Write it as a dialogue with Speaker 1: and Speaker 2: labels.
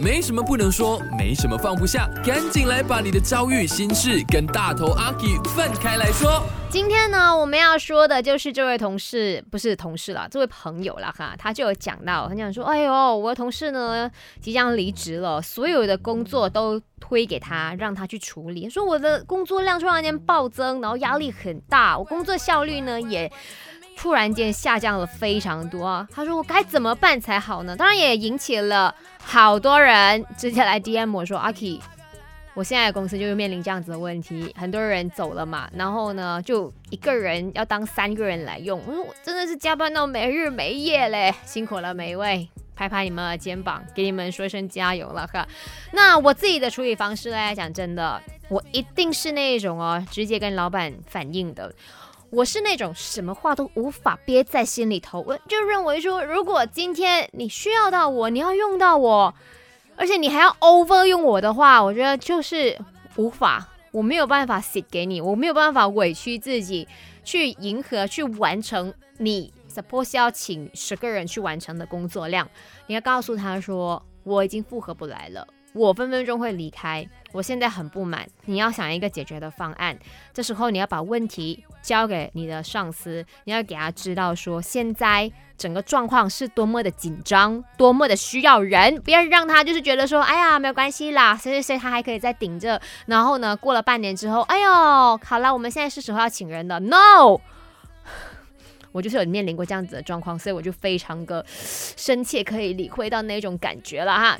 Speaker 1: 没什么不能说，没什么放不下，赶紧来把你的遭遇、心事跟大头阿 K 分开来说。
Speaker 2: 今天呢，我们要说的就是这位同事，不是同事啦，这位朋友啦哈，他就有讲到，他讲说，哎呦，我的同事呢即将离职了，所有的工作都推给他，让他去处理，说我的工作量突然间暴增，然后压力很大，我工作效率呢也。突然间下降了非常多，他说我该怎么办才好呢？当然也引起了好多人直接来 DM 我说阿 K，我现在的公司就是面临这样子的问题，很多人走了嘛，然后呢就一个人要当三个人来用，我说我真的是加班到没日没夜嘞，辛苦了每一位，拍拍你们的肩膀，给你们说一声加油了哈。那我自己的处理方式呢，讲真的，我一定是那种哦，直接跟老板反映的。我是那种什么话都无法憋在心里头，我就认为说，如果今天你需要到我，你要用到我，而且你还要 over 用我的话，我觉得就是无法，我没有办法写给你，我没有办法委屈自己去迎合去完成你 suppose 要请十个人去完成的工作量，你要告诉他说，我已经负荷不来了。我分分钟会离开，我现在很不满。你要想一个解决的方案，这时候你要把问题交给你的上司，你要给他知道说现在整个状况是多么的紧张，多么的需要人，不要让他就是觉得说，哎呀，没有关系啦，谁谁谁他还可以再顶着。然后呢，过了半年之后，哎呦，好了，我们现在是时候要请人了。No，我就是有面临过这样子的状况，所以我就非常的深切可以理会到那种感觉了哈。